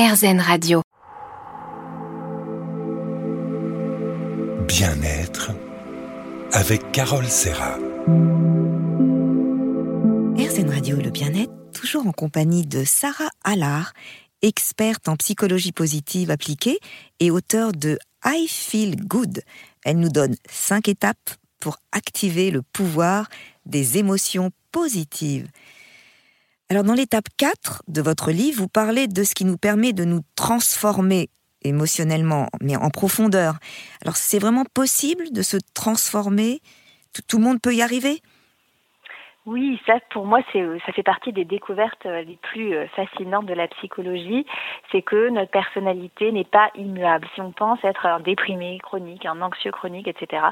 RZN Radio. Bien-être avec Carole Serra. RZN Radio, le bien-être, toujours en compagnie de Sarah Allard, experte en psychologie positive appliquée et auteure de I Feel Good. Elle nous donne cinq étapes pour activer le pouvoir des émotions positives. Alors dans l'étape 4 de votre livre, vous parlez de ce qui nous permet de nous transformer émotionnellement, mais en profondeur. Alors c'est vraiment possible de se transformer? Tout, le monde peut y arriver? Oui, ça pour moi c'est ça fait partie des découvertes euh, les plus euh, fascinantes de la psychologie, c'est que notre personnalité n'est pas immuable. Si on pense être un déprimé chronique, un anxieux chronique, etc.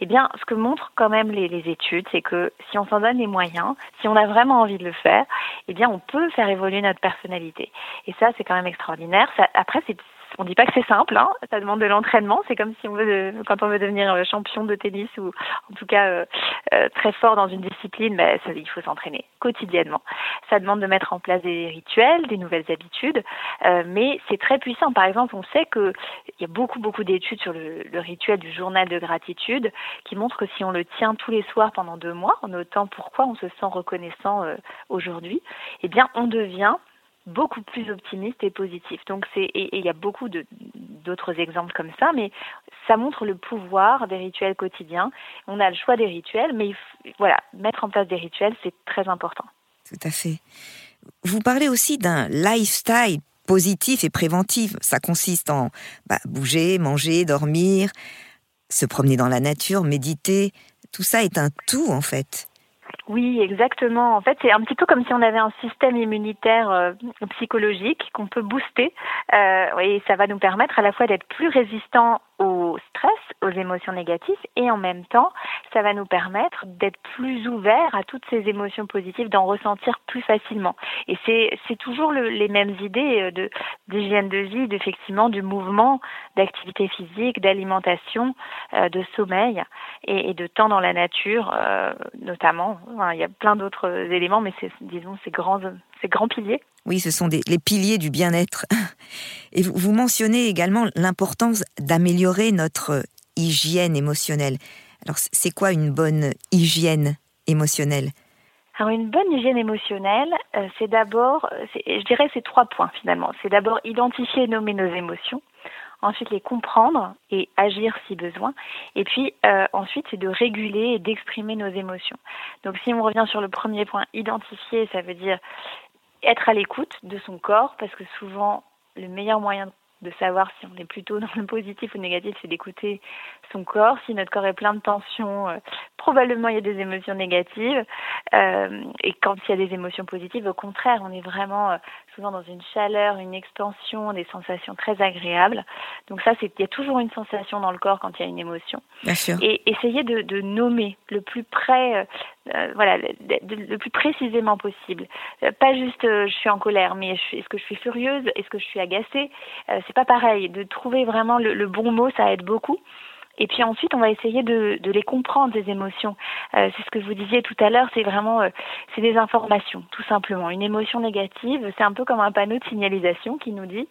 Eh bien, ce que montrent quand même les, études, c'est que si on s'en donne les moyens, si on a vraiment envie de le faire, eh bien on peut faire évoluer notre personnalité. Et ça c'est quand même extraordinaire. Après c'est on dit pas que c'est simple, hein. ça demande de l'entraînement. C'est comme si on veut, quand on veut devenir euh, champion de tennis ou en tout cas euh, euh, très fort dans une discipline, ça, il faut s'entraîner quotidiennement. Ça demande de mettre en place des rituels, des nouvelles habitudes, mais c'est très puissant. Par exemple, on sait que il y a beaucoup beaucoup d'études sur le, le, rituel du journal de gratitude qui montrent que si on le tient tous les soirs pendant deux mois, en notant pourquoi on se sent reconnaissant aujourd'hui, eh bien, on devient beaucoup plus optimiste et positif. Donc c'est et il y a beaucoup d'autres exemples comme ça, mais ça montre le pouvoir des rituels quotidiens. On a le choix des rituels, mais voilà, mettre en place des rituels, c'est très important. Tout à fait. Vous parlez aussi d'un lifestyle positif et préventif. Ça consiste en bah, bouger, manger, dormir, se promener dans la nature, méditer. Tout ça est un tout en fait. Oui, exactement. En fait, c'est un petit peu comme si on avait un système immunitaire euh, psychologique qu'on peut booster. Euh, et ça va nous permettre à la fois d'être plus résistants au aux émotions négatives, et en même temps, ça va nous permettre d'être plus ouverts à toutes ces émotions positives, d'en ressentir plus facilement. Et c'est, toujours le, les mêmes idées euh, de, d'hygiène de vie, d'effectivement du mouvement, d'activité physique, d'alimentation, euh, de sommeil et, de temps dans la nature, euh, notamment. Il y a plein d'autres éléments, mais c'est, disons, ces grands, ces grands piliers. Oui, ce sont des, les piliers du bien-être. Et vous, vous mentionnez également l'importance d'améliorer notre hygiène émotionnelle. Alors, c'est quoi une bonne hygiène émotionnelle? Alors une bonne hygiène émotionnelle, euh, c'est d'abord, je dirais, c'est trois points finalement. C'est d'abord identifier et nommer nos émotions, ensuite les comprendre et agir si besoin, et puis euh, ensuite c'est de réguler et d'exprimer nos émotions. Donc si on revient sur le premier point, identifier, ça veut dire être à l'écoute de son corps, parce que souvent le meilleur moyen de savoir si on est plutôt dans le positif ou le négatif, c'est d'écouter son corps. Si notre corps est plein de tensions, euh, probablement il y a des émotions négatives. Euh, et quand il y a des émotions positives, au contraire, on est vraiment euh, souvent dans une chaleur, une extension, des sensations très agréables. Donc ça, il y a toujours une sensation dans le corps quand il y a une émotion. Bien sûr. Et essayer de, de nommer le plus près euh, voilà, le, plus précisément possible. Euh, pas juste euh, je suis en colère, mais est-ce que je suis furieuse, est-ce que je suis agacée? C'est pas pareil. De trouver vraiment le, bon mot, ça aide beaucoup. Et puis ensuite, on va essayer de, de les comprendre, ces émotions. c'est ce que vous disiez tout à l'heure, c'est vraiment, c'est des informations, tout simplement. Une émotion négative, c'est un peu comme un panneau de signalisation qui nous dit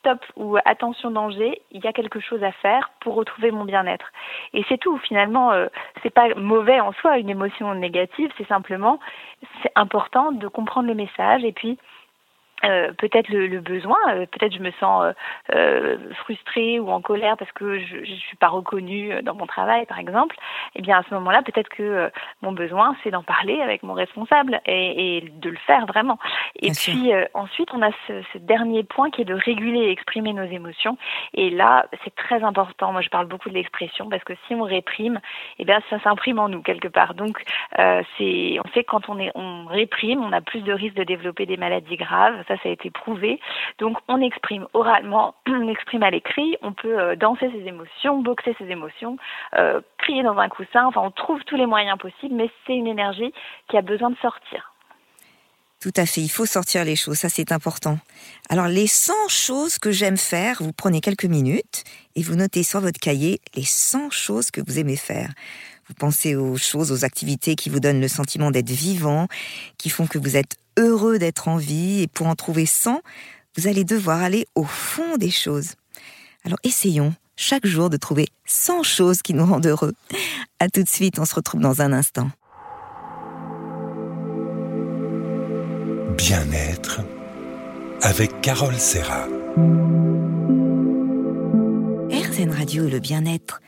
stop ou attention danger, il y a quelque chose à faire pour retrouver mon bien-être. Et c'est tout. Finalement, euh, c'est pas mauvais en soi une émotion négative, c'est simplement c'est important de comprendre le message et puis euh, peut-être le, le, besoin, euh, peut-être je me sens euh, euh, frustrée ou en colère parce que je ne suis pas reconnue dans mon travail, par exemple. Eh bien, à ce moment-là, peut-être que mon besoin, c'est d'en parler avec mon responsable et, et, de le faire vraiment. Et puis ensuite, on a ce, ce, dernier point qui est de réguler et exprimer nos émotions. Et là, c'est très important. Moi, je parle beaucoup de l'expression parce que si on réprime, eh bien, ça s'imprime en nous quelque part. Donc, c'est, on sait que quand on, est, on réprime, on a plus de risques de développer des maladies graves ça, ça a été prouvé. Donc, on exprime oralement, on exprime à l'écrit, on peut euh, danser ses émotions, boxer ses émotions, euh, crier dans un coussin, enfin, on trouve tous les moyens possibles, mais c'est une énergie qui a besoin de sortir. Tout à fait, il faut sortir les choses, ça c'est important. Alors les 100 choses que j'aime faire, vous prenez quelques minutes et vous notez sur votre cahier les 100 choses que vous aimez faire. Vous pensez aux choses, aux activités qui vous donnent le sentiment d'être vivant, qui font que vous êtes heureux d'être en vie, et pour en trouver 100, vous allez devoir aller au fond des choses. Alors essayons chaque jour de trouver 100 choses qui nous rendent heureux. À tout de suite, on se retrouve dans un instant. Bien-être avec Carole Serra. RZN Radio et le bien-être,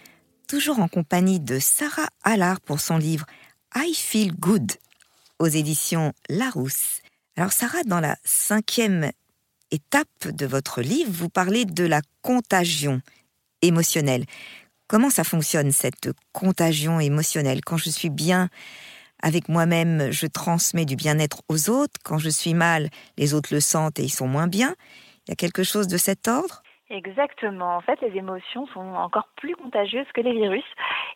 toujours en compagnie de Sarah Allard pour son livre I Feel Good aux éditions Larousse. Alors Sarah, dans la cinquième étape de votre livre, vous parlez de la contagion émotionnelle. Comment ça fonctionne cette contagion émotionnelle? Quand je suis bien avec moi-même, je transmets du bien-être aux autres. Quand je suis mal, les autres le sentent et ils sont moins bien. Il y a quelque chose de cet ordre? Exactement. En fait, les émotions sont encore plus contagieuses que les virus.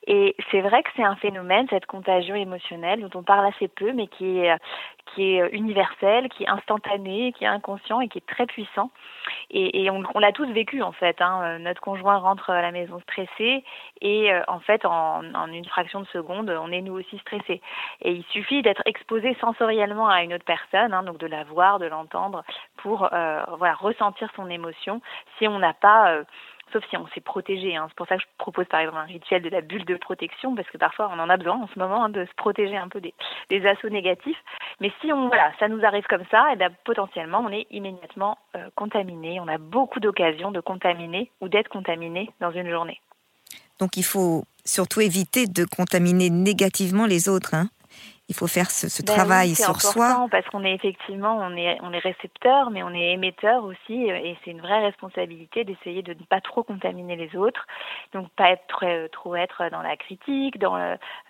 Et c'est vrai que c'est un phénomène, cette contagion émotionnelle, dont on parle assez peu, mais qui est, qui est universel, qui est instantané, qui est inconscient et qui est très puissant. Et, on, l'a tous vécu, en fait. Hein. Notre conjoint rentre à la maison stressé et, euh, en fait, en, en, une fraction de seconde, on est nous aussi stressés. Et il suffit d'être exposé sensoriellement à une autre personne, hein, donc de la voir, de l'entendre, pour euh, voilà, ressentir son émotion. Si on n'a pas, euh, sauf si on s'est protégé. Hein. C'est pour ça que je propose par exemple un rituel de la bulle de protection, parce que parfois on en a besoin en ce moment hein, de se protéger un peu des, assauts négatifs. Mais si on voilà, ça nous arrive comme ça, et eh bien potentiellement on est immédiatement euh, contaminé. On a beaucoup d'occasions de contaminer ou d'être contaminé dans une journée. Donc il faut surtout éviter de contaminer négativement les autres. Hein il faut faire ce, ce ben travail oui, sur soi. Parce qu'on est effectivement, on est, on est récepteur, mais on est émetteur aussi, euh, et c'est une vraie responsabilité d'essayer de ne pas trop contaminer les autres, donc pas être trop, trop être dans la critique, dans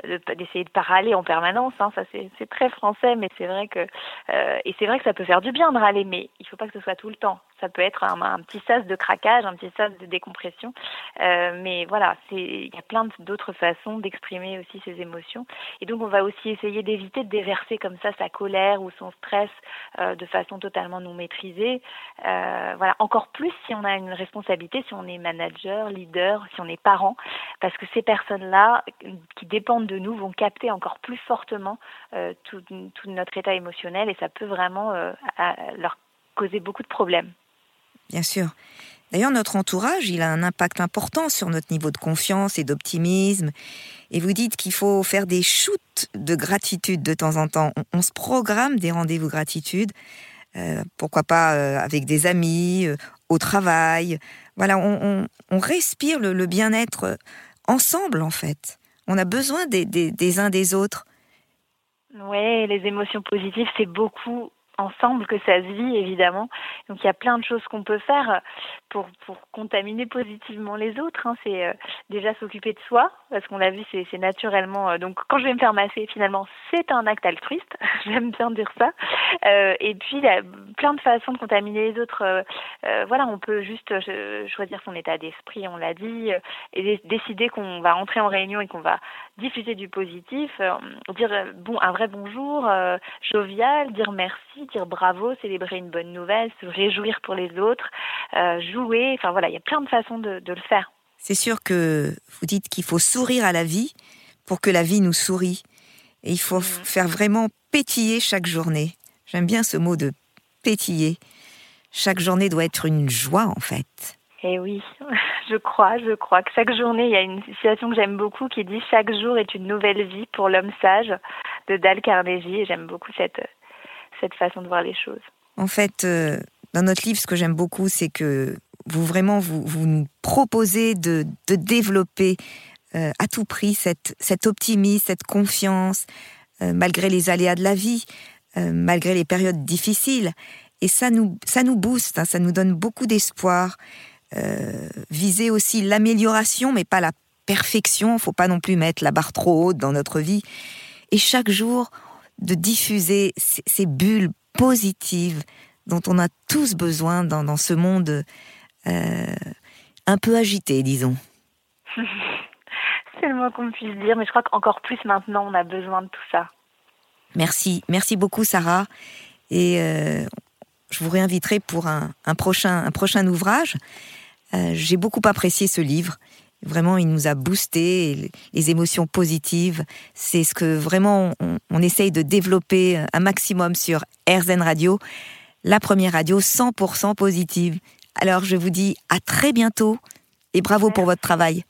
d'essayer de pas râler en permanence. Hein, ça c'est très français, mais c'est vrai que euh, et c'est vrai que ça peut faire du bien de râler, mais il faut pas que ce soit tout le temps. Ça peut être un, petit sas de craquage, un petit sas de décompression, euh, mais voilà, il y a plein d'autres façons d'exprimer aussi ses émotions, et donc on va aussi essayer d'éviter de déverser comme ça sa colère ou son stress euh, de façon totalement non maîtrisée. Euh, voilà, encore plus si on a une responsabilité, si on est manager, leader, si on est parent, parce que ces personnes-là qui dépendent de nous vont capter encore plus fortement tout, notre état émotionnel et ça peut vraiment leur causer beaucoup de problèmes. Bien sûr. D'ailleurs, notre entourage, il a un impact important sur notre niveau de confiance et d'optimisme. Et vous dites qu'il faut faire des shoots de gratitude de temps en temps. On, se programme des rendez-vous gratitude. Euh, pourquoi pas euh, avec des amis, euh, au travail. Voilà, on, respire le, bien-être ensemble, en fait. On a besoin des, des uns des autres. Oui, les émotions positives, c'est beaucoup ensemble que ça se vit évidemment. Donc il y a plein de choses qu'on peut faire pour, pour contaminer positivement les autres. Hein. C'est euh, déjà s'occuper de soi, parce qu'on l'a vu, c'est naturellement. Euh, donc quand je vais me faire masser, finalement, c'est un acte altruiste. J'aime bien dire ça. Euh, et puis il y a plein de façons de contaminer les autres. Euh, euh, voilà, on peut juste choisir son état d'esprit, on l'a dit, et décider qu'on va entrer en réunion et qu'on va diffuser du positif, dire bon un vrai bonjour, jovial, dire merci dire bravo, célébrer une bonne nouvelle, se réjouir pour les autres, euh, jouer. Enfin voilà, il y a plein de façons de, de le faire. C'est sûr que vous dites qu'il faut sourire à la vie pour que la vie nous sourie. Et il faut mmh. faire vraiment pétiller chaque journée. J'aime bien ce mot de pétiller. Chaque journée doit être une joie en fait. Eh oui, je crois, je crois que chaque journée, il y a une citation que j'aime beaucoup qui dit Chaque jour est une nouvelle vie pour l'homme sage de Dale Carnegie et j'aime beaucoup cette, cette façon de voir les choses. En fait, euh, dans notre livre, ce que j'aime beaucoup, c'est que vous vraiment vous, vous nous proposez de, de développer euh, à tout prix cette, cet optimisme, cette confiance, euh, malgré les aléas de la vie, euh, malgré les périodes difficiles. Et ça nous, ça nous booste, hein, ça nous donne beaucoup d'espoir. Viser aussi l'amélioration, mais pas la perfection. Faut pas non plus mettre la barre trop haute dans notre vie. Et chaque jour, de diffuser ces, ces, bulles positives dont on a tous besoin dans, dans ce monde un peu agité, disons. C'est le moins qu'on puisse dire, mais je crois qu'encore plus maintenant, on a besoin de tout ça. Merci, merci beaucoup Sarah. Et euh, je vous réinviterai pour un, un, prochain, un prochain ouvrage. Euh, J'ai beaucoup apprécié ce livre. Vraiment, il nous a boosté les émotions positives. C'est ce que vraiment on, on, essaye de développer un maximum sur RZN Radio. la première radio 100% positive. Alors je vous dis à très bientôt et bravo pour votre travail.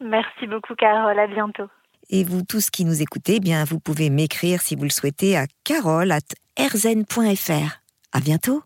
Merci beaucoup Carole, à bientôt. Et vous tous qui nous écoutez, eh bien vous pouvez m'écrire si vous le souhaitez à carole@rzen.fr. À bientôt.